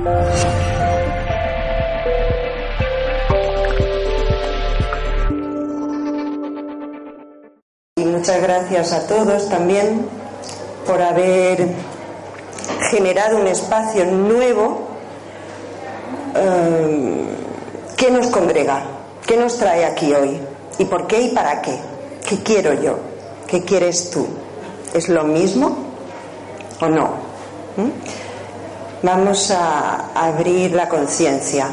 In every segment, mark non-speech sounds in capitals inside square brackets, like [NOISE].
Y muchas gracias a todos también por haber generado un espacio nuevo eh, que nos congrega, que nos trae aquí hoy. ¿Y por qué y para qué? ¿Qué quiero yo? ¿Qué quieres tú? ¿Es lo mismo o no? ¿Mm? Vamos a abrir la conciencia.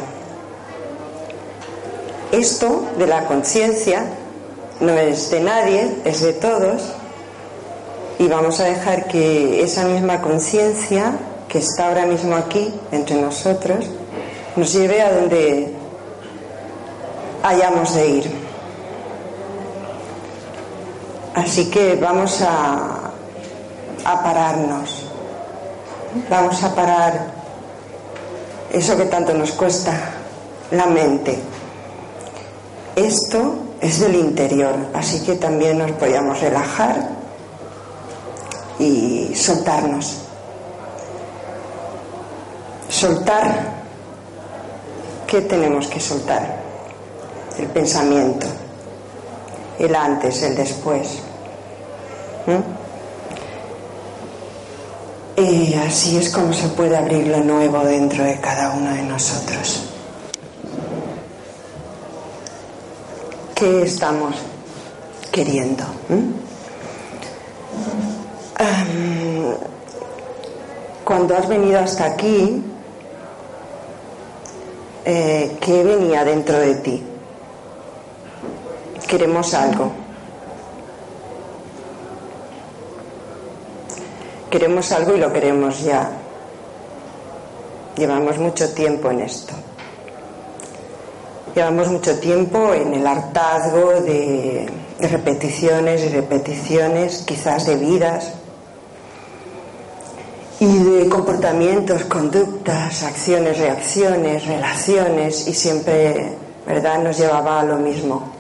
Esto de la conciencia no es de nadie, es de todos. Y vamos a dejar que esa misma conciencia que está ahora mismo aquí entre nosotros nos lleve a donde hayamos de ir. Así que vamos a, pararnos, vamos a parar eso que tanto nos cuesta, la mente. Esto es del interior, así que también nos podíamos relajar y soltarnos. Soltar, ¿qué tenemos que soltar? El pensamiento, el antes, el después. ¿Mm? Y así es como se puede abrir lo nuevo dentro de cada uno de nosotros. ¿Qué estamos queriendo? ¿Mm? Um, cuando has venido hasta aquí, eh, ¿qué venía dentro de ti? Queremos algo. Queremos algo y lo queremos ya. Llevamos mucho tiempo en esto. Llevamos mucho tiempo en el hartazgo de, repeticiones y repeticiones, quizás de vidas, y de comportamientos, conductas, acciones, reacciones, relaciones, y siempre, ¿verdad?, nos llevaba a lo mismo.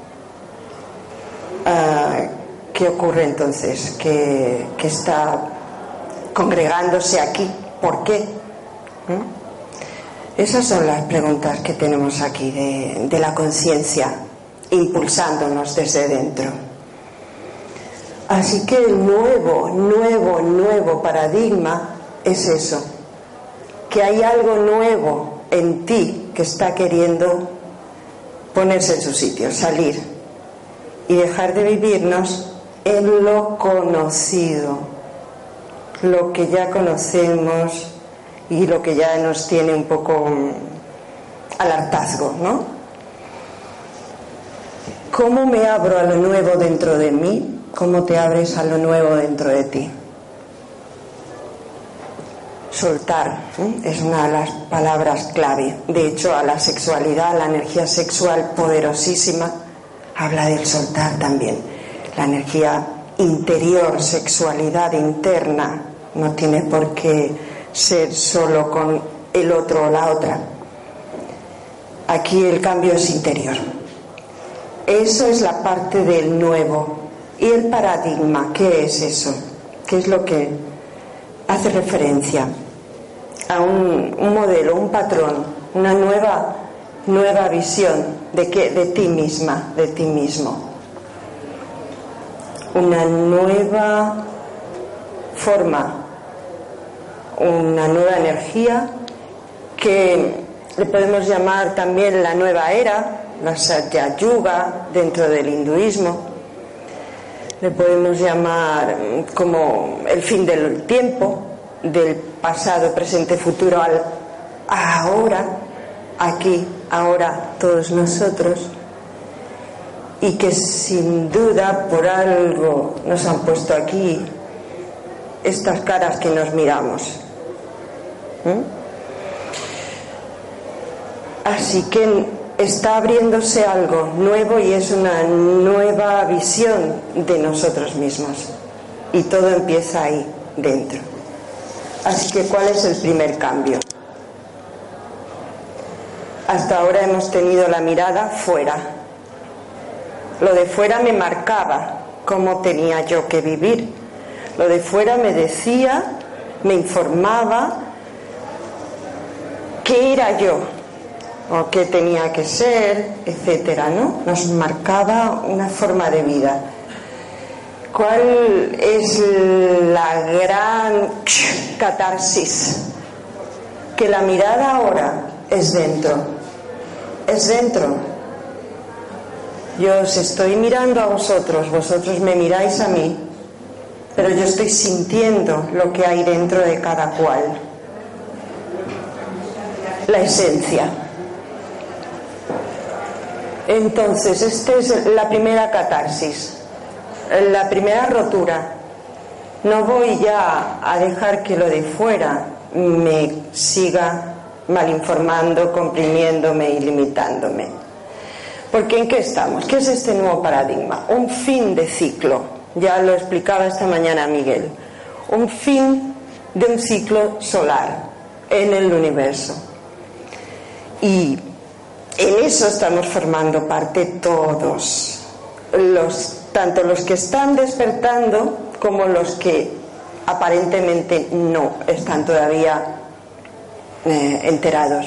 Uh, ¿Qué ocurre entonces? ¿Qué, ¿Qué, está congregándose aquí? ¿Por qué? ¿Mm? Esas son las preguntas que tenemos aquí de, de la conciencia, impulsándonos desde dentro. Así que el nuevo, nuevo, nuevo paradigma es eso, que hay algo nuevo en ti que está queriendo ponerse en su sitio, salir y dejar de vivirnos en lo conocido, lo que ya conocemos y lo que ya nos tiene un poco al hartazgo, ¿no? ¿Cómo me abro a lo nuevo dentro de mí? ¿Cómo te abres a lo nuevo dentro de ti? Soltar ¿eh? es una de las palabras clave. De hecho, a la sexualidad, la energía sexual poderosísima, habla del soltar también. La energía interior, sexualidad interna, no tiene por qué ser solo con el otro o la otra. Aquí el cambio es interior. Eso es la parte del nuevo. ¿Y el paradigma? ¿Qué es eso? ¿Qué es lo que hace referencia? a un, un, modelo, un patrón, una nueva, nueva visión de, que, de ti misma, de ti mismo. Una nueva forma, una nueva energía que le podemos llamar también la nueva era, la Satya Yuga dentro del hinduismo. Le podemos llamar como el fin del tiempo, del pasado, presente, futuro al ahora, aquí, ahora, todos nosotros, y que sin duda por algo nos han puesto aquí estas caras que nos miramos. Así que está abriéndose algo nuevo y es una nueva visión de nosotros mismos. Y todo empieza ahí, dentro. Así que, ¿cuál es el primer cambio? Hasta ahora hemos tenido la mirada fuera. Lo de fuera me marcaba cómo tenía yo que vivir. Lo de fuera me decía, me informaba qué era yo o qué tenía que ser, etcétera, ¿no? Nos marcaba una forma de vida. ¿Cuál es la gran catarsis? Que la mirada ahora es dentro es dentro. Yo os estoy mirando a vosotros, vosotros me miráis a mí, pero yo estoy sintiendo lo que hay dentro de cada cual. La esencia. Entonces, esta es la primera catarsis, la primera rotura. No voy ya a dejar que lo de fuera me siga malinformando, comprimiéndome y limitándome. Porque ¿en qué estamos? ¿Qué es este nuevo paradigma? Un fin de ciclo. Ya lo explicaba esta mañana Miguel. Un fin de un ciclo solar en el universo. Y en eso estamos formando parte todos, tanto los que están despertando como los que aparentemente no están todavía eh, enterados.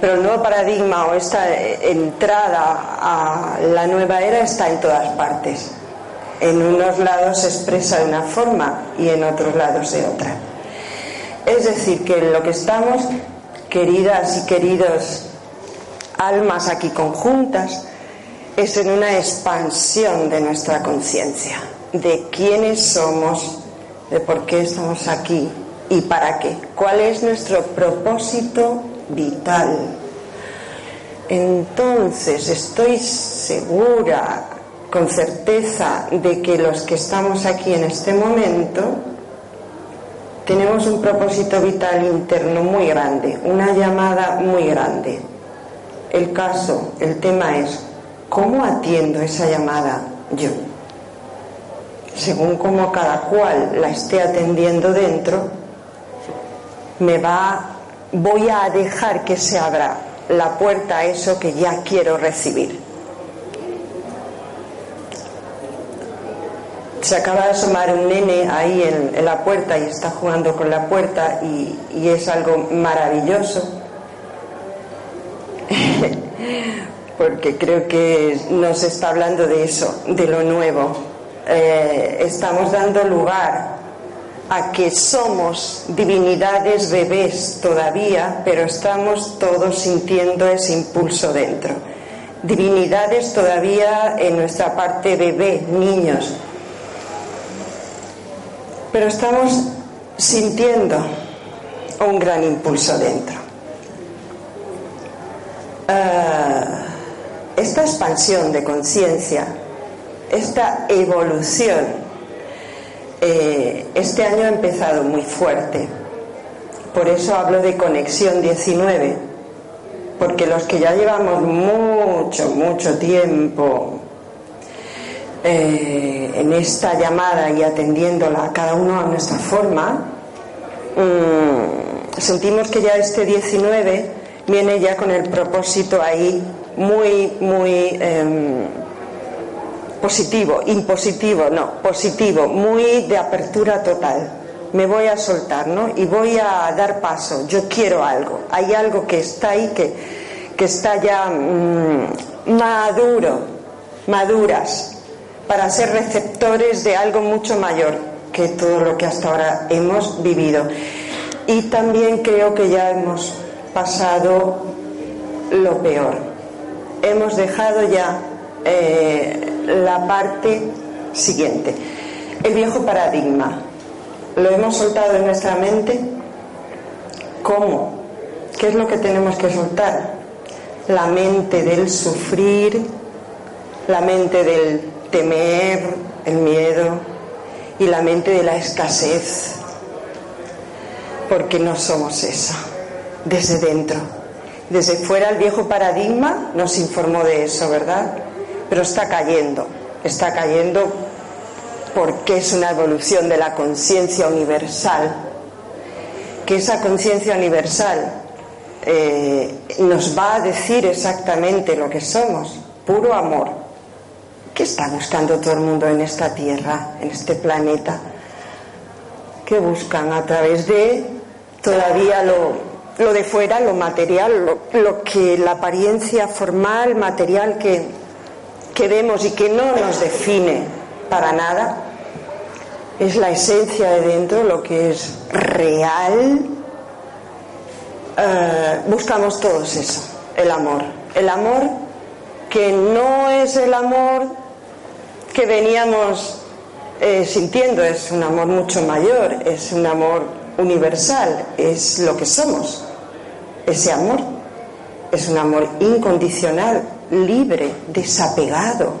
Pero el nuevo paradigma o esta entrada a la nueva era está en todas partes. En unos lados se expresa de una forma y en otros lados de otra. Es decir, que lo que estamos, queridas y queridos almas aquí conjuntas, es en una expansión de nuestra conciencia, de quiénes somos, de por qué estamos aquí, y para qué. ¿Cuál es nuestro propósito vital? Entonces estoy segura, con certeza, de que los que estamos aquí en este momento tenemos un propósito vital interno muy grande, una llamada muy grande. El caso, el tema es, ¿cómo atiendo esa llamada yo? Según cómo cada cual la esté atendiendo dentro, me va, voy a dejar que se abra la puerta a eso que ya quiero recibir. Se acaba de asomar un nene ahí en, la puerta y está jugando con la puerta y, es algo maravilloso. [LAUGHS] Porque creo que nos está hablando de eso, de lo nuevo. Eh, estamos dando lugar a que somos divinidades bebés todavía, pero estamos todos sintiendo ese impulso dentro. Divinidades todavía en nuestra parte bebé, niños. Pero estamos sintiendo un gran impulso dentro. Ah, esta expansión de conciencia, esta evolución eh, este año ha empezado muy fuerte. Por eso hablo de conexión 19, porque los que ya llevamos mucho, mucho tiempo eh, en esta llamada y atendiéndola cada uno a nuestra forma, mm, sentimos que ya este 19 viene ya con el propósito ahí muy, muy... Em, positivo, impositivo, no, positivo, muy de apertura total. Me voy a soltar, ¿no? Y voy a dar paso. Yo quiero algo. Hay algo que está ahí que, que está ya mm, maduro, maduras, para ser receptores de algo mucho mayor que todo lo que hasta ahora hemos vivido. Y también creo que ya hemos pasado lo peor. Hemos dejado ya eh, la parte siguiente. El viejo paradigma. ¿Lo hemos soltado en nuestra mente? ¿Cómo? ¿Qué es lo que tenemos que soltar? La mente del sufrir, la mente del temer, el miedo, y la mente de la escasez, porque no somos esa, desde dentro. Desde fuera el viejo paradigma nos informó de eso, ¿verdad? Pero está cayendo, está cayendo porque es una evolución de la conciencia universal, que esa conciencia universal eh, nos va a decir exactamente lo que somos, puro amor. ¿Qué está buscando todo el mundo en esta tierra, en este planeta? ¿Qué buscan a través de todavía lo, de fuera, lo material, lo, que la apariencia formal, material que, que vemos y que no nos define para nada? Es la esencia de dentro, lo que es real, eh, buscamos todos eso, el amor. El amor que no es el amor que veníamos eh, sintiendo, es un amor mucho mayor, es un amor universal, es lo que somos. Ese amor es un amor incondicional, libre, desapegado,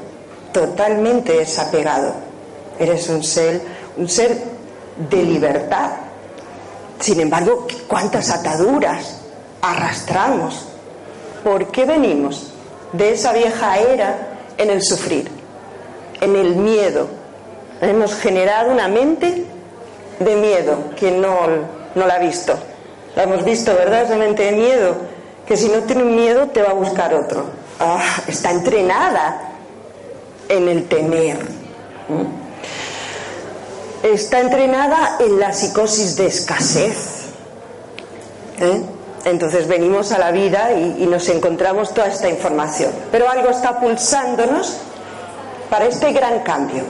totalmente desapegado. Eres un ser, un ser de libertad, sin embargo, ¿cuántas ataduras arrastramos? ¿Por qué venimos de esa vieja era en el sufrir, en el miedo? Hemos generado una mente de miedo que no, no la ha visto. La hemos visto, ¿verdad? Esa mente de miedo, que si no tiene miedo te va a buscar otro. Ah, está entrenada en el temer está entrenada en la psicosis de escasez. ¿eh? Entonces venimos a la vida y, nos encontramos toda esta información. Pero algo está pulsándonos para este gran cambio.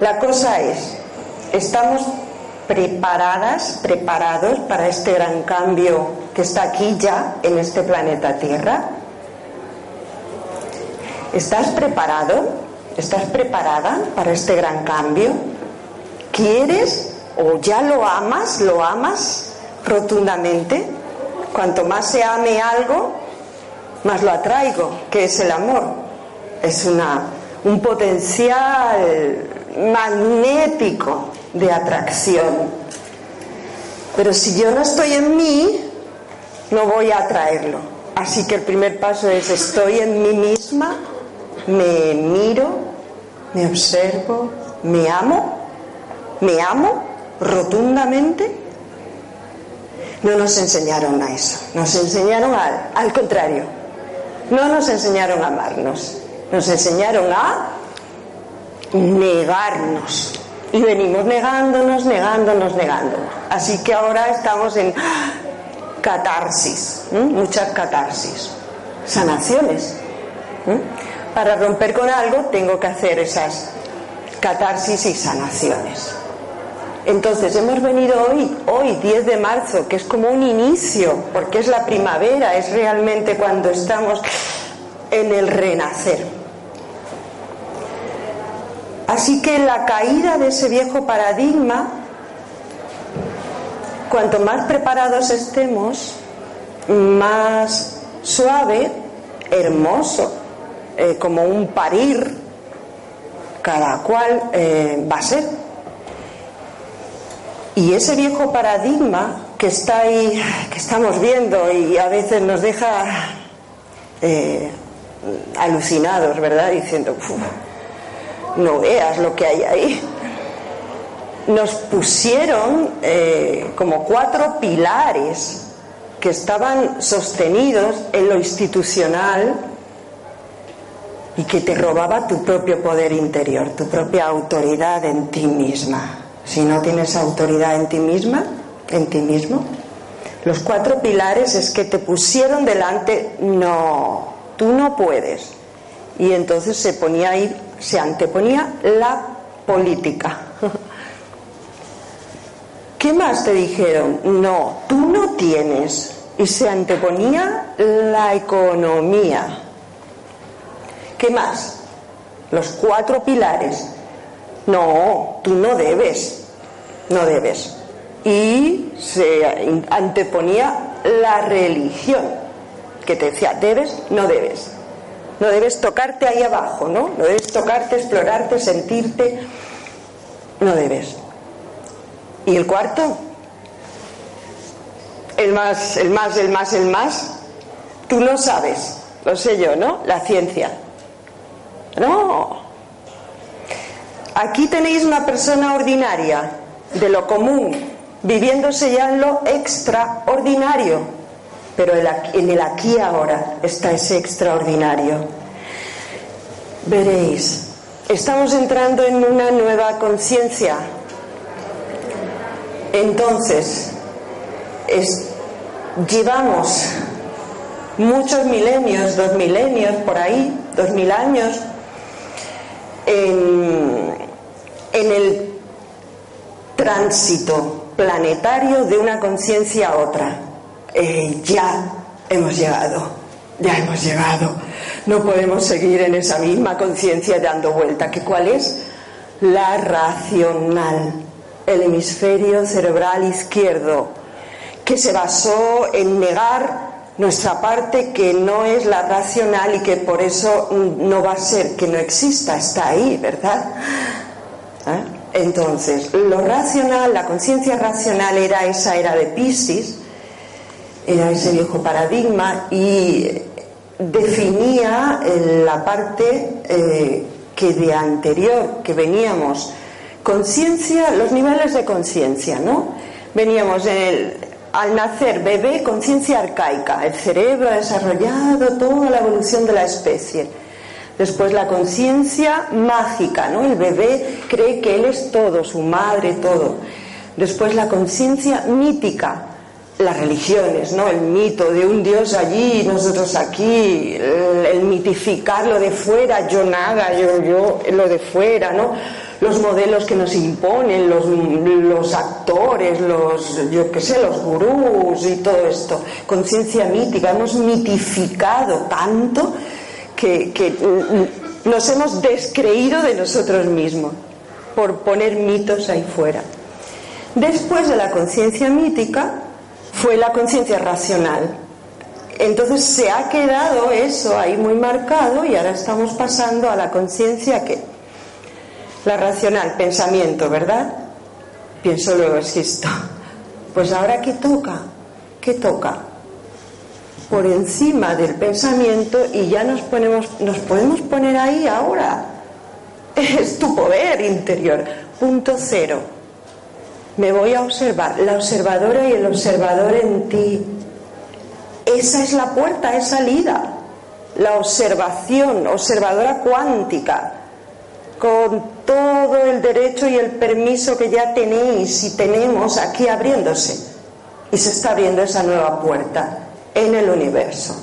La cosa es, ¿estamos preparadas, preparados para este gran cambio que está aquí ya en este planeta Tierra? ¿Estás preparado? ¿Estás preparada para este gran cambio? ¿Quieres o ya lo amas, lo amas rotundamente? Cuanto más se ame algo, más lo atraigo, que es el amor. Es una, un potencial magnético de atracción. Pero si yo no estoy en mí, no voy a atraerlo. Así que el primer paso es estoy en mí misma, me miro, me observo, me amo me amo rotundamente. No nos enseñaron a eso, nos enseñaron al, contrario. No nos enseñaron a amarnos, nos enseñaron a negarnos. Y venimos negándonos, negándonos, negándonos. Así que ahora estamos en catarsis, muchas catarsis, sanaciones. Para romper con algo tengo que hacer esas catarsis y sanaciones. Entonces hemos venido hoy, hoy 10 de marzo, que es como un inicio, porque es la primavera, es realmente cuando estamos en el renacer. Así que la caída de ese viejo paradigma, cuanto más preparados estemos, más suave, hermoso, eh, como un parir, cada cual eh, va a ser. Y ese viejo paradigma que está ahí, que estamos viendo y a veces nos deja eh, alucinados, ¿verdad? Diciendo, no veas lo que hay ahí. Nos pusieron como cuatro pilares que estaban sostenidos en lo institucional y que te robaba tu propio poder interior, tu propia autoridad en ti misma si no tienes autoridad en ti misma, en ti mismo. Los cuatro pilares es que te pusieron delante, no, tú no puedes. Y entonces se ponía ahí, se anteponía la política. [LAUGHS] ¿Qué más te dijeron? No, tú no tienes. Y se anteponía la economía. ¿Qué más? Los cuatro pilares no, tú no debes, no debes. Y se anteponía la religión, que te decía, debes, no debes. No debes tocarte ahí abajo, ¿no? No debes tocarte, explorarte, sentirte. No debes. ¿Y el cuarto? El más, el más, el más, el más. Tú no sabes, lo sé yo, ¿no? La ciencia. No. Aquí tenéis una persona ordinaria, de lo común, viviéndose ya en lo extraordinario. Pero en el aquí ahora está ese extraordinario. Veréis, estamos entrando en una nueva conciencia. Entonces, llevamos muchos milenios, dos milenios por ahí, dos mil años, en, el tránsito planetario de una conciencia a otra. Eh, ya hemos llegado, ya hemos llegado. No podemos seguir en esa misma conciencia dando vuelta. ¿Que ¿Cuál es? La racional, el hemisferio cerebral izquierdo, que se basó en negar nuestra parte que no es la racional y que por eso no va a ser que no exista, está ahí, ¿verdad? ¿Eh? Entonces, lo racional, la conciencia racional era esa era de Piscis, era ese viejo paradigma y definía la parte eh, que de anterior, que veníamos, conciencia, los niveles de conciencia, ¿no? Veníamos en el, al nacer bebé, conciencia arcaica, el cerebro ha desarrollado toda la evolución de la especie. Después la conciencia mágica, ¿no? El bebé cree que él es todo, su madre, todo. Después la conciencia mítica, las religiones, ¿no? El mito de un Dios allí nosotros aquí, el, el, mitificar lo de fuera, yo nada, yo, yo, lo de fuera, ¿no? Los modelos que nos imponen, los, actores, los, yo qué sé, los gurús y todo esto. Conciencia mítica, hemos mitificado tanto que, que nos hemos descreído de nosotros mismos por poner mitos ahí fuera. Después de la conciencia mítica fue la conciencia racional. Entonces se ha quedado eso ahí muy marcado y ahora estamos pasando a la conciencia que la racional, pensamiento, ¿verdad? Pienso luego existo. Pues ahora ¿qué toca? ¿Qué toca? Por encima del pensamiento y ya nos ponemos, nos podemos poner ahí ahora. Es tu poder interior. Punto cero. Me voy a observar. La observadora y el observador en ti. Esa es la puerta, es salida. La observación, observadora cuántica con todo el derecho y el permiso que ya tenéis y tenemos aquí abriéndose. Y se está abriendo esa nueva puerta en el universo.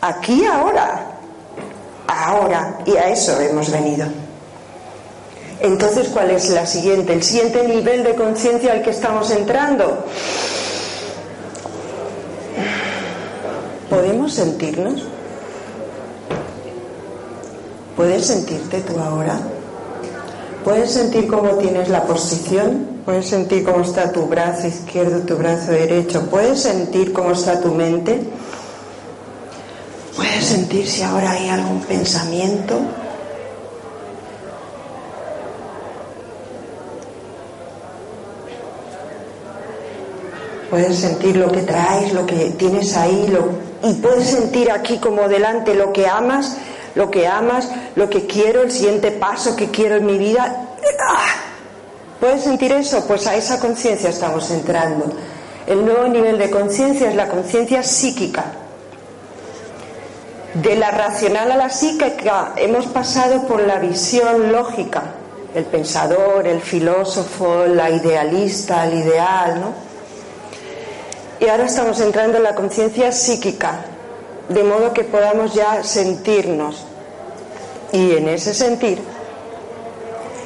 Aquí ahora. Ahora. Y a eso hemos venido. Entonces, ¿cuál es la siguiente? El siguiente nivel de conciencia al que estamos entrando. ¿Podemos sentirnos? ¿Puedes sentirte tú ahora? Puedes sentir cómo tienes la posición, puedes sentir cómo está tu brazo izquierdo, tu brazo derecho, puedes sentir cómo está tu mente, puedes sentir si ahora hay algún pensamiento. Puedes sentir lo que traes, lo que tienes ahí, y puedes sentir aquí como delante lo que amas lo que amas, lo que quiero, el siguiente paso que quiero en mi vida. ¡Ah! ¿Puedes sentir eso? Pues a esa conciencia estamos entrando. El nuevo nivel de conciencia es la conciencia psíquica. De la racional a la psíquica hemos pasado por la visión lógica, el pensador, el filósofo, la idealista, el ideal, ¿no? Y ahora estamos entrando en la conciencia psíquica, de modo que podamos ya sentirnos y en ese sentir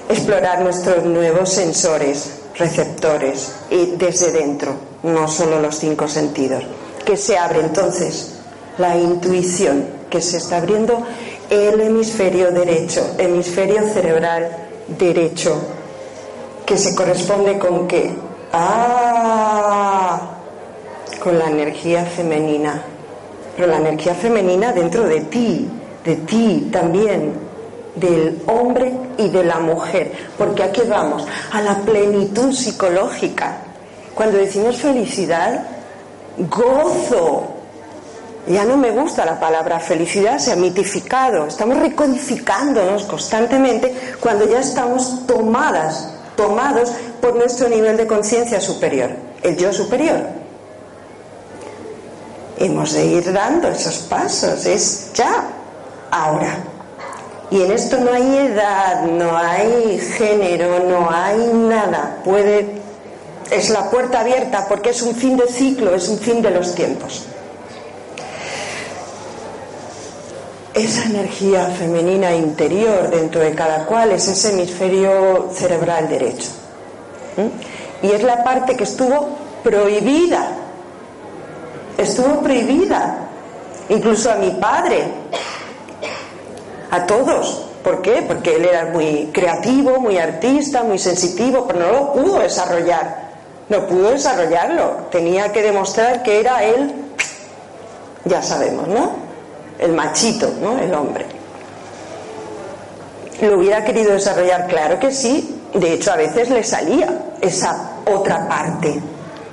explorar nuestros nuevos sensores, receptores, y desde dentro, no solo los cinco sentidos, que se abre entonces la intuición, que se está abriendo el hemisferio derecho, hemisferio cerebral derecho, que se corresponde con qué? Ah, con la energía femenina pero la energía femenina dentro de ti, de ti también. del hombre y de la mujer. Porque aquí vamos, a la plenitud psicológica. Cuando decimos felicidad, gozo. Ya no me gusta la palabra felicidad, se ha mitificado. Estamos recodificándonos constantemente cuando ya estamos tomadas, tomados por nuestro nivel de conciencia superior, el yo superior. Hemos de ir dando esos pasos, es ya, ahora. Y en esto no hay edad, no hay género, no hay nada. Puede, es la puerta abierta porque es un fin de ciclo, es un fin de los tiempos. Esa energía femenina interior dentro de cada cual es ese hemisferio cerebral derecho. Y es la parte que estuvo prohibida. Estuvo prohibida. Incluso a mi padre a todos. ¿Por qué? Porque él era muy creativo, muy artista, muy sensitivo, pero no lo pudo desarrollar. No pudo desarrollarlo. Tenía que demostrar que era él, ya sabemos, ¿no? El machito, ¿no? El hombre. ¿Lo hubiera querido desarrollar? Claro que sí. De hecho, a veces le salía esa otra parte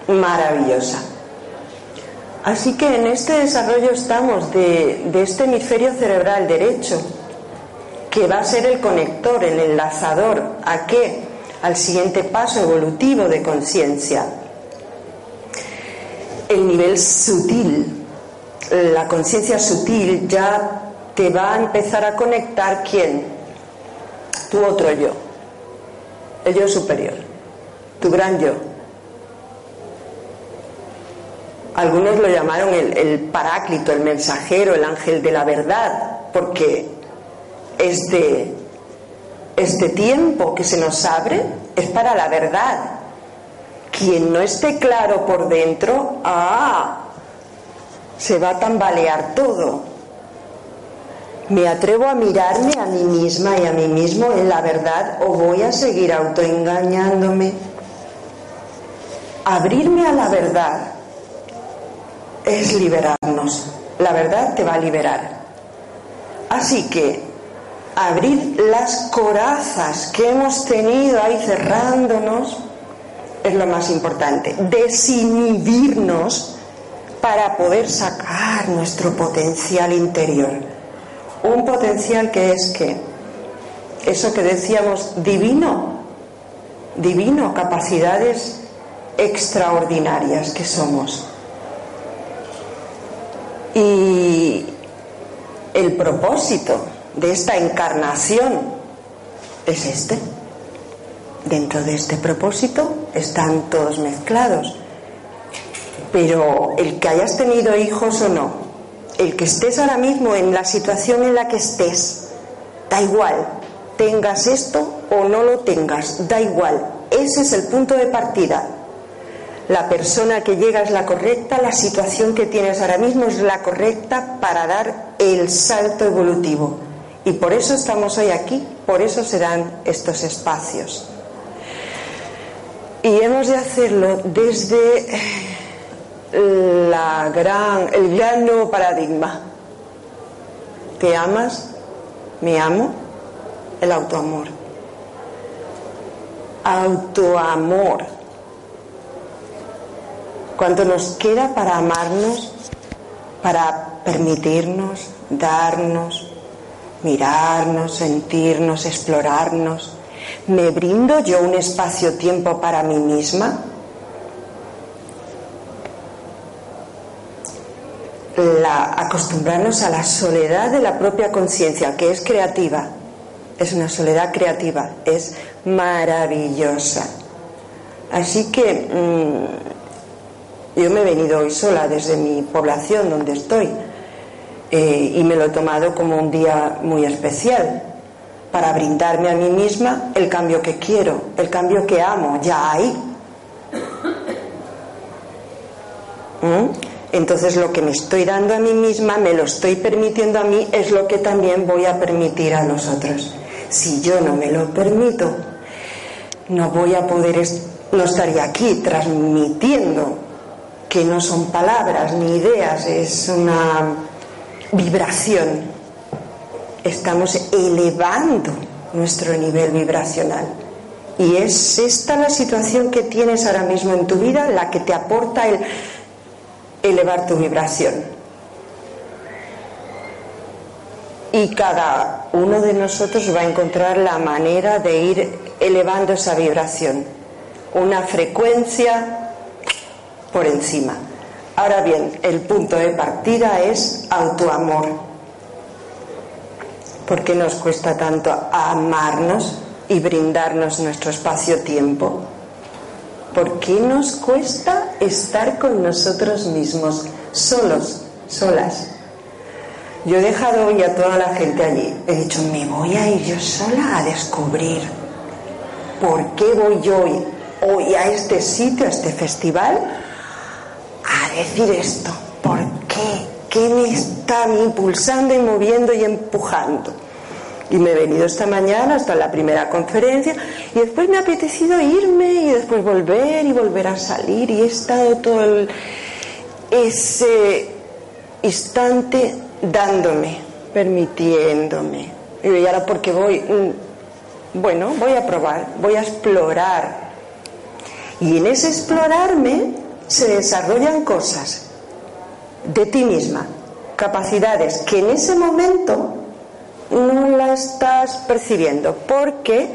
maravillosa. Así que en este desarrollo estamos de, este hemisferio cerebral derecho que va a ser el conector, el enlazador, ¿a qué? Al siguiente paso evolutivo de conciencia. El nivel sutil, la conciencia sutil ya te va a empezar a conectar quién? Tu otro yo, el yo superior, tu gran yo. Algunos lo llamaron el, paráclito, el mensajero, el ángel de la verdad, porque este, este tiempo que se nos abre es para la verdad. Quien no esté claro por dentro, ah, se va a tambalear todo. ¿Me atrevo a mirarme a mí misma y a mí mismo en la verdad o voy a seguir autoengañándome? Abrirme a la verdad es liberarnos. La verdad te va a liberar. Así que abrir las corazas que hemos tenido ahí cerrándonos es lo más importante. Desinhibirnos para poder sacar nuestro potencial interior. Un potencial que es que, eso que decíamos, divino, divino, capacidades extraordinarias que somos. El propósito de esta encarnación es este. Dentro de este propósito están todos mezclados. Pero el que hayas tenido hijos o no, el que estés ahora mismo en la situación en la que estés, da igual, tengas esto o no lo tengas, da igual. Ese es el punto de partida la persona que llega es la correcta, la situación que tienes ahora mismo es la correcta para dar el salto evolutivo. Y por eso estamos hoy aquí, por eso se dan estos espacios. Y hemos de hacerlo desde la gran, el gran nuevo paradigma. ¿Te amas? ¿Me amo? El autoamor. Autoamor cuánto nos queda para amarnos, para permitirnos, darnos, mirarnos, sentirnos, explorarnos. ¿Me brindo yo un espacio-tiempo para mí misma? La, acostumbrarnos a la soledad de la propia conciencia, que es creativa, es una soledad creativa, es maravillosa. Así que mm, yo me he venido hoy sola desde mi población donde estoy eh, y me lo he tomado como un día muy especial para brindarme a mí misma el cambio que quiero, el cambio que amo, ya hay. ¿Mm? Entonces lo que me estoy dando a mí misma, me lo estoy permitiendo a mí, es lo que también voy a permitir a los otros. Si yo no me lo permito, no voy a poder, no estaría aquí transmitiendo que no son palabras ni ideas, es una vibración. estamos elevando nuestro nivel vibracional. Y es esta la situación que tienes ahora mismo en tu vida la que te aporta el elevar tu vibración. Y cada uno de nosotros va a encontrar la manera de ir elevando esa vibración. Una frecuencia por encima. Ahora bien, el punto de partida es autoamor. ¿Por qué nos cuesta tanto amarnos y brindarnos nuestro espacio-tiempo? ¿Por qué nos cuesta estar con nosotros mismos, solos, solas? Yo he dejado hoy a toda la gente allí. He dicho, me voy a ir yo sola a descubrir por qué voy hoy, hoy a este sitio, a este festival, decir esto. ¿Por qué? ¿Qué me está impulsando y moviendo y empujando? Y me he venido esta mañana hasta la primera conferencia y después me ha apetecido irme y después volver y volver a salir y he estado todo ese instante dándome, permitiéndome. Y ahora porque voy, mm, bueno, voy a probar, voy a explorar. Y en ese explorarme se desarrollan cosas de ti misma, capacidades que en ese momento no la estás percibiendo, porque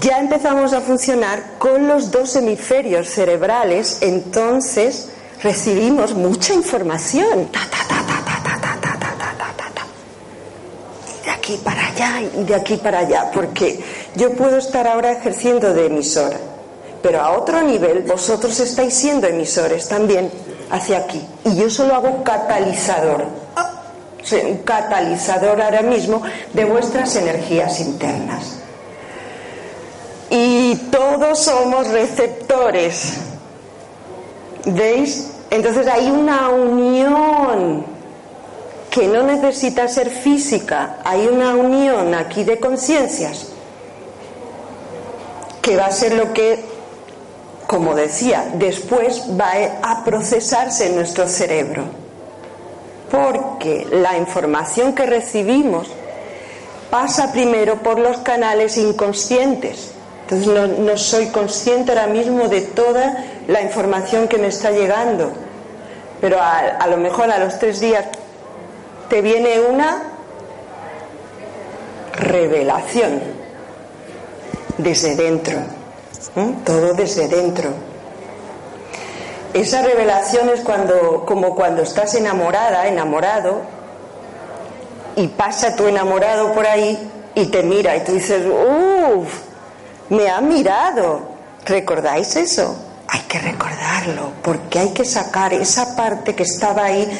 ya empezamos a funcionar con los dos hemisferios cerebrales, entonces recibimos mucha información. de aquí para allá y de aquí para allá, porque yo puedo estar ahora ejerciendo de emisora, pero a otro nivel vosotros estáis siendo emisores también hacia aquí, y yo solo hago catalizador, un catalizador ahora mismo de vuestras energías internas. Y todos somos receptores. ¿Veis? Entonces hay una unión que no necesita ser física, hay una unión aquí de conciencias que va a ser lo que, como decía, después va a procesarse en nuestro cerebro. Porque la información que recibimos pasa primero por los canales inconscientes. Entonces no, soy consciente ahora mismo de toda la información que me está llegando. Pero a lo mejor a los tres días te viene una revelación desde dentro, ¿eh? todo desde dentro. Esa revelación es cuando, como cuando estás enamorada, enamorado, y pasa tu enamorado por ahí y te mira y tú dices, uff, me ha mirado. ¿Recordáis eso? Hay que recordarlo, porque hay que sacar esa parte que estaba ahí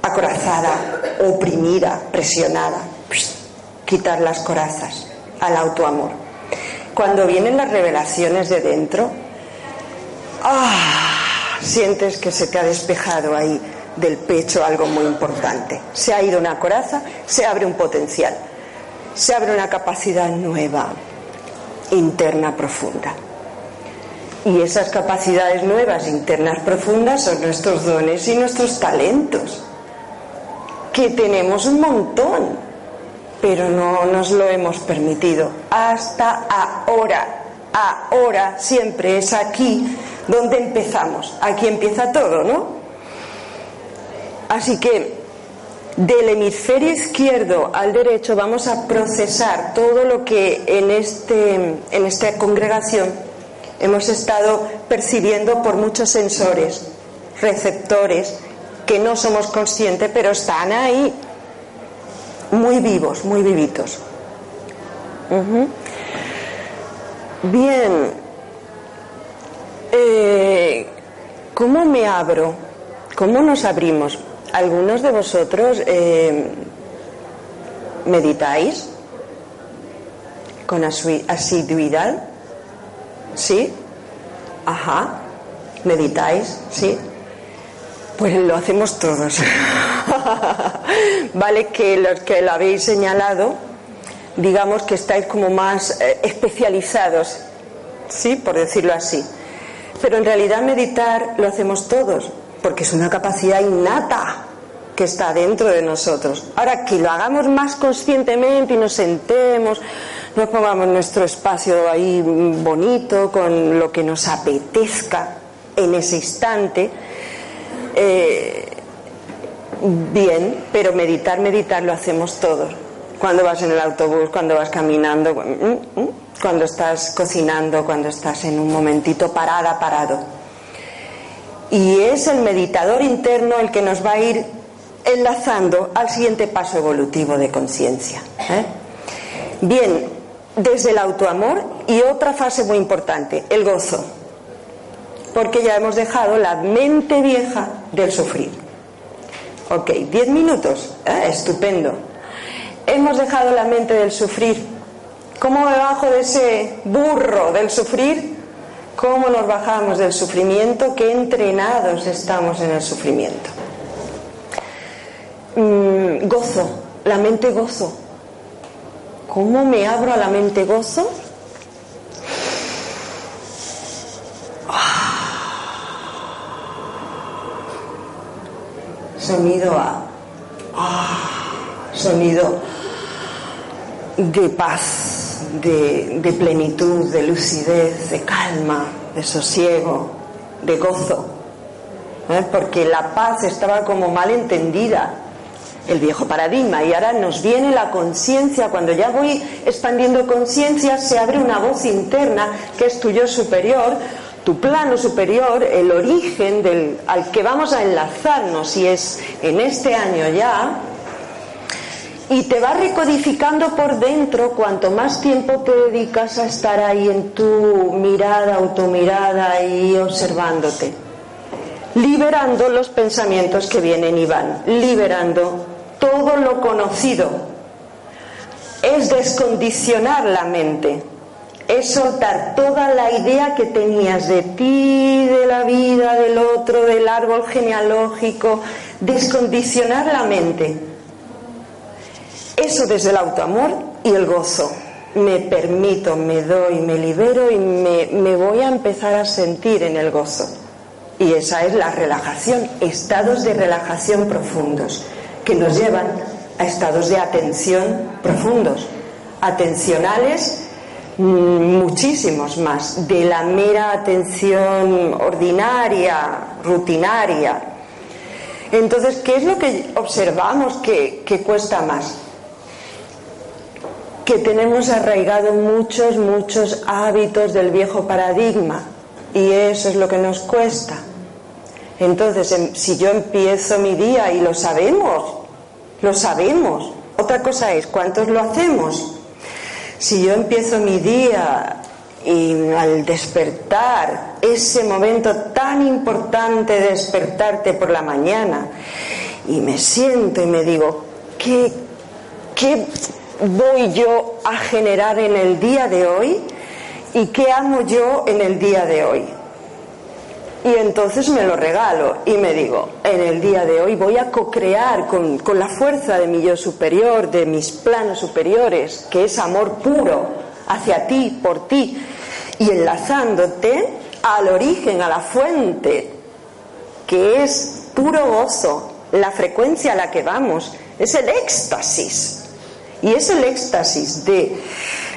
acorazada, oprimida, presionada. quitar las corazas al autoamor. Cuando vienen las revelaciones de dentro, ¡ah! sientes que se te ha despejado ahí del pecho algo muy importante. Se ha ido una coraza, se abre un potencial, se abre una capacidad nueva, interna, profunda. Y esas capacidades nuevas, internas, profundas, son nuestros dones y nuestros talentos que tenemos un montón, pero no nos lo hemos permitido. Hasta ahora, ahora siempre es aquí donde empezamos. Aquí empieza todo, ¿no? Así que del hemisferio izquierdo al derecho vamos a procesar todo lo que en, este, en esta congregación hemos estado percibiendo por muchos sensores, receptores, que no somos conscientes, pero están ahí, muy vivos, muy vivitos. Bien, eh, ¿cómo me abro? ¿Cómo nos abrimos? ¿Algunos de vosotros eh, meditáis con asiduidad? ¿Sí? Ajá. ¿Meditáis? ¿Sí? Pues lo hacemos todos. [LAUGHS] [LAUGHS] vale que los que lo habéis señalado, digamos que estáis como más eh, especializados, ¿sí? Por decirlo así. Pero en realidad meditar lo hacemos todos, porque es una capacidad innata. que está dentro de nosotros. Ahora que lo hagamos más conscientemente y nos sentemos, nos pongamos nuestro espacio ahí bonito, con lo que nos apetezca en ese instante, eh, bien, pero meditar, meditar lo hacemos todos. Cuando vas en el autobús, cuando vas caminando, mm, mm, cuando estás cocinando, cuando estás en un momentito parada, parado. Y es el meditador interno el que nos va a ir enlazando al siguiente paso evolutivo de conciencia. ¿eh? Bien, desde el autoamor y otra fase muy importante, el gozo. Porque ya hemos dejado la mente vieja del sufrir. Ok, diez minutos, ¿eh? estupendo. Hemos dejado la mente del sufrir. ¿Cómo me bajo de ese burro del sufrir? ¿Cómo nos bajamos del sufrimiento? ¿Qué entrenados estamos en el sufrimiento? Mm, gozo, la mente gozo. ¿Cómo me abro a la mente gozo? Sonido a. Sonido de paz, de, plenitud, de lucidez, de calma, de sosiego, de gozo. ¿eh? Porque la paz estaba como mal entendida el viejo paradigma y ahora nos viene la conciencia, cuando ya voy expandiendo conciencia se abre una voz interna que es tu yo superior, tu plano superior, el origen del, al que vamos a enlazarnos y es en este año ya, y te va recodificando por dentro cuanto más tiempo te dedicas a estar ahí en tu mirada, automirada y observándote liberando los pensamientos que vienen y van, liberando todo lo conocido. Es descondicionar la mente, es soltar toda la idea que tenías de ti, de la vida, del otro, del árbol genealógico, descondicionar la mente. Eso desde el autoamor y el gozo. Me permito, me doy, me libero y me, me voy a empezar a sentir en el gozo. Y esa es la relajación, estados de relajación profundos que nos llevan a estados de atención profundos, atencionales muchísimos más, de la mera atención ordinaria, rutinaria. Entonces, ¿qué es lo que observamos que, que cuesta más? Que tenemos arraigado muchos, muchos hábitos del viejo paradigma y eso es lo que nos cuesta. Entonces, em, si yo empiezo mi día y lo sabemos, lo sabemos. Otra cosa es cuántos lo hacemos. Si yo empiezo mi día y al despertar, ese momento tan importante de despertarte por la mañana, y me siento y me digo, ¿qué, qué voy yo a generar en el día de hoy? ¿Y qué amo yo en el día de hoy? Y entonces me lo regalo y me digo, en el día de hoy voy a co-crear con, con, la fuerza de mi yo superior, de mis planos superiores, que es amor puro hacia ti, por ti, y enlazándote al origen, a la fuente, que es puro gozo, la frecuencia a la que vamos, es el éxtasis. Y es el éxtasis de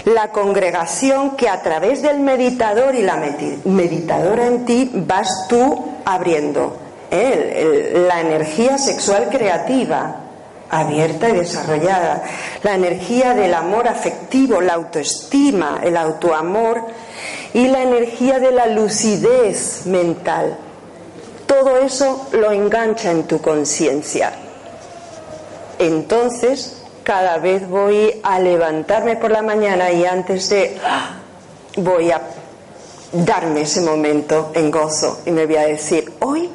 la congregación que a través del meditador y la meditadora en ti vas tú abriendo ¿eh? la energía sexual creativa abierta y desarrollada, la energía del amor afectivo, la autoestima, el autoamor y la energía de la lucidez mental. Todo eso lo engancha en tu conciencia. Entonces cada vez voy a levantarme por la mañana y antes de voy a darme ese momento en gozo y me voy a decir, hoy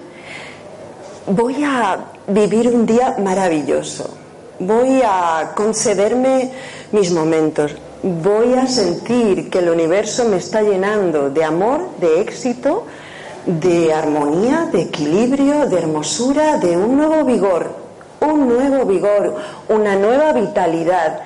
voy a vivir un día maravilloso, voy a concederme mis momentos, voy a sentir que el universo me está llenando de amor, de éxito, de armonía, de equilibrio, de hermosura, de un nuevo vigor un nuevo vigor, una nueva vitalidad.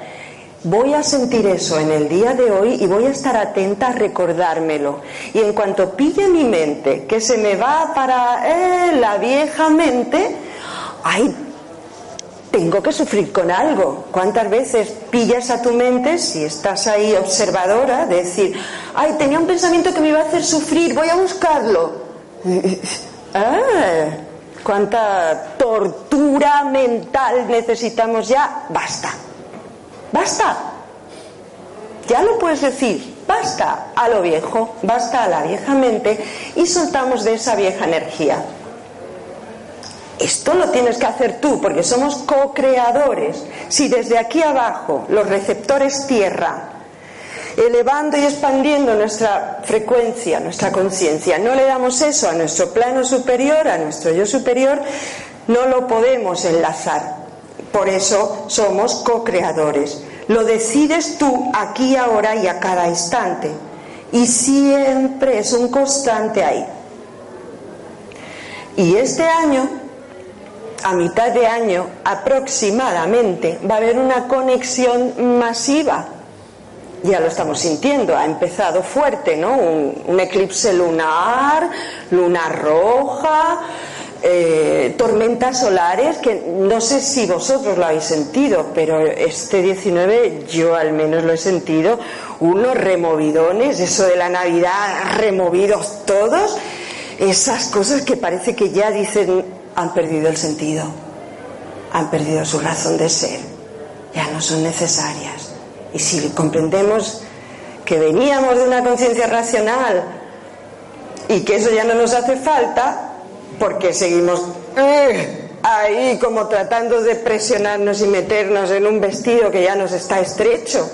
Voy a sentir eso en el día de hoy y voy a estar atenta a recordármelo. Y en cuanto pille mi mente, que se me va para eh, la vieja mente, ay, tengo que sufrir con algo. ¿Cuántas veces pillas a tu mente, si estás ahí observadora, de decir, ay, tenía un pensamiento que me iba a hacer sufrir, voy a buscarlo? [LAUGHS] ah, ¿Cuánta tortura mental necesitamos ya? Basta. Basta. Ya lo puedes decir. Basta a lo viejo, basta a la vieja mente y soltamos de esa vieja energía. Esto lo tienes que hacer tú, porque somos co-creadores. Si desde aquí abajo, los receptores tierra, elevando y expandiendo nuestra frecuencia, nuestra conciencia, no le damos eso a nuestro plano superior, a nuestro yo superior, no lo podemos enlazar. Por eso somos co-creadores. Lo decides tú aquí, ahora y a cada instante. Y siempre es un constante ahí. Y este año a mitad de año aproximadamente va a haber una conexión masiva. Ya lo estamos sintiendo, ha empezado fuerte, ¿no? Un, eclipse lunar, luna roja, eh, tormentas solares, que no sé si vosotros lo habéis sentido, pero este 19 yo al menos lo he sentido, unos removidones, eso de la Navidad, removidos todos, esas cosas que parece que ya dicen, han perdido el sentido, han perdido su razón de ser, ya no son necesarias. Y si comprendemos que veníamos de una conciencia racional y que eso ya no nos hace falta, porque seguimos eh, ahí como tratando de presionarnos y meternos en un vestido que ya nos está estrecho.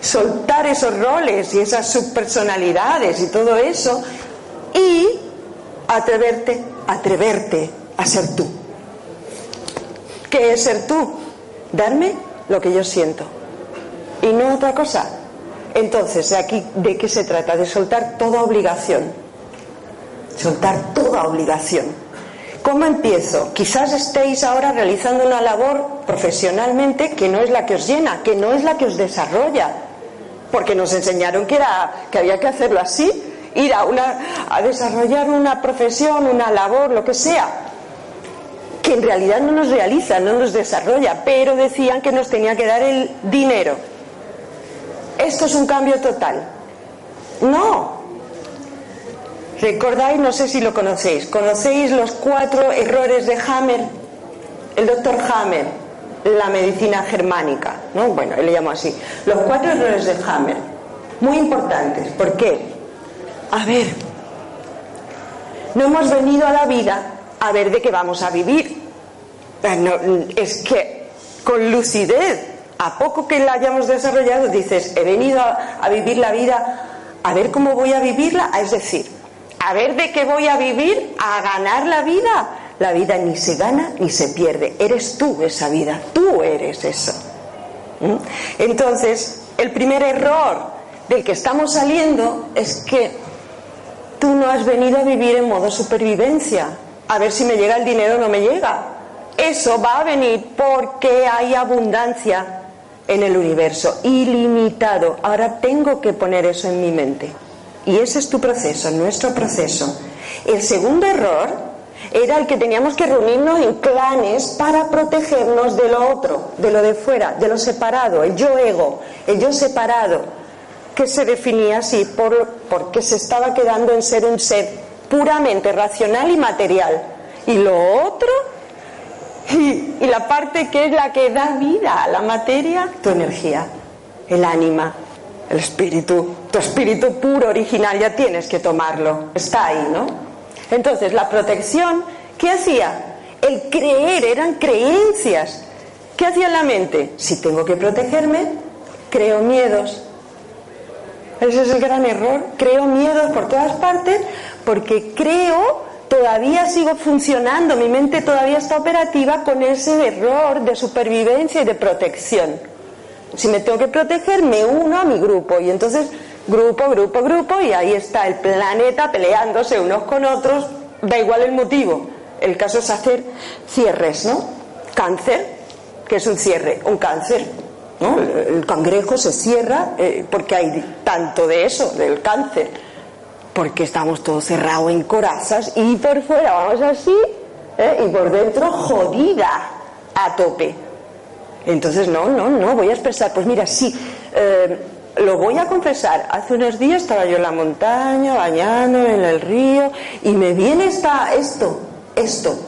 Soltar esos roles y esas subpersonalidades y todo eso y atreverte atreverte a ser tú. ¿Qué es ser tú? Darme lo que yo siento y no otra cosa. Entonces, aquí de qué se trata? De soltar toda obligación. Soltar toda obligación. ¿Cómo empiezo? Quizás estéis ahora realizando una labor profesionalmente que no es la que os llena, que no es la que os desarrolla, porque nos enseñaron que era que había que hacerlo así ir a, una, a desarrollar una profesión, una labor, lo que sea, que en realidad no nos realiza, no nos desarrolla, pero decían que nos tenía que dar el dinero. Esto es un cambio total. No. ¿Recordáis? No sé si lo conocéis. ¿Conocéis los cuatro errores de Hammer? El doctor Hammer, la medicina germánica, ¿no? Bueno, él le llamo así. Los cuatro errores de Hammer. Muy importantes. ¿Por qué? a ver, no hemos venido a la vida a ver de qué vamos a vivir. Eh, es que con lucidez, a poco que la hayamos desarrollado, dices, he venido a, vivir la vida a ver cómo voy a vivirla, es decir, a ver de qué voy a vivir, a ganar la vida. La vida ni se gana ni se pierde, eres tú esa vida, tú eres eso. ¿Mm? Entonces, el primer error del que estamos saliendo es que Tú no has venido a vivir en modo supervivencia, a ver si me llega el dinero o no me llega. Eso va a venir porque hay abundancia en el universo, ilimitado. Ahora tengo que poner eso en mi mente. Y ese es tu proceso, nuestro proceso. El segundo error era el que teníamos que reunirnos en clanes para protegernos de lo otro, de lo de fuera, de lo separado, el yo ego, el yo separado que se definía así por, porque se estaba quedando en ser un ser puramente racional y material. Y lo otro, y, la parte que es la que da vida a la materia, tu energía, el ánima, el espíritu, tu espíritu puro, original, ya tienes que tomarlo, está ahí, ¿no? Entonces, la protección, ¿qué hacía? El creer, eran creencias. ¿Qué hacía la mente? Si tengo que protegerme, creo miedos, ese es el gran error. Creo miedos por todas partes porque creo, todavía sigo funcionando, mi mente todavía está operativa con ese error de supervivencia y de protección. Si me tengo que proteger, me uno a mi grupo y entonces grupo, grupo, grupo y ahí está el planeta peleándose unos con otros, da igual el motivo. El caso es hacer cierres, ¿no? Cáncer, que es un cierre, un cáncer el cangrejo se cierra eh, porque hay tanto de eso, del cáncer, porque estamos todos cerrados en corazas y por fuera vamos así ¿eh? y por dentro jodida. a tope. Entonces, no, no, no, voy a expresar, pues mira, sí, eh, lo voy a confesar. Hace unos días estaba yo en la montaña, bañando en el río, y me viene esta, esto, esto.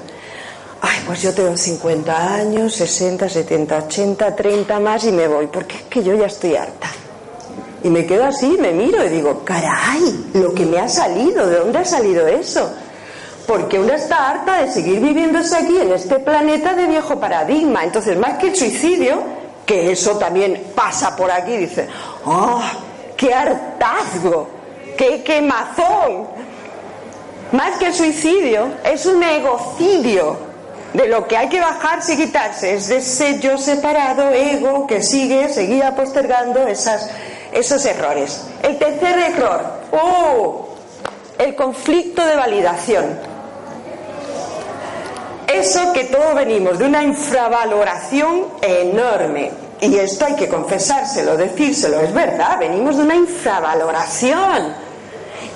Ay, pues yo tengo 50 años, 60, 70, 80, 30 más y me voy, porque es que yo ya estoy harta. Y me quedo así, me miro y digo, caray, lo que me ha salido, ¿de dónde ha salido eso? Porque uno está harta de seguir viviéndose aquí en este planeta de viejo paradigma. Entonces, más que el suicidio, que eso también pasa por aquí, dice, ¡oh, qué hartazgo! ¡Qué quemazón! Más que el suicidio, es un egocidio de lo que hay que bajarse y quitarse. Es de ese yo separado, ego, que sigue, seguía postergando esas esos errores. El tercer error, ¡oh! el conflicto de validación. Eso que todos venimos de una infravaloración enorme. Y esto hay que confesárselo, decírselo, es verdad, venimos de una infravaloración.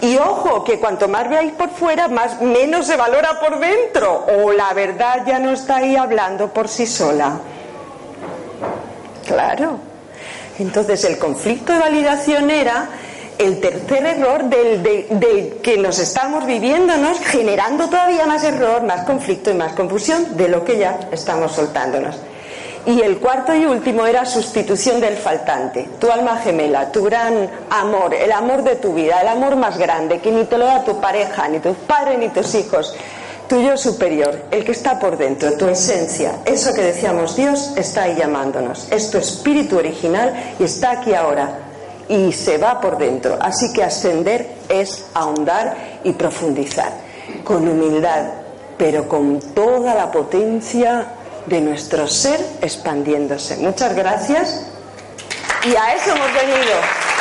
Y ojo, que cuanto más veáis por fuera, más menos se valora por dentro. O la verdad ya no está ahí hablando por sí sola. Claro. Entonces el conflicto de validación era el tercer error del, que nos estamos viviéndonos, generando todavía más error, más conflicto y más confusión de lo que ya estamos soltándonos. Y el cuarto y último era sustitución del faltante, tu alma gemela, tu gran amor, el amor de tu vida, el amor más grande, que ni te lo da tu pareja, ni tus padres, ni tus hijos, tu yo superior, el que está por dentro, tu esencia, eso que decíamos, Dios está ahí llamándonos, es tu espíritu original y está aquí ahora y se va por dentro. Así que ascender es ahondar y profundizar, con humildad, pero con toda la potencia de nuestro ser expandiéndose. Muchas gracias y a eso hemos venido.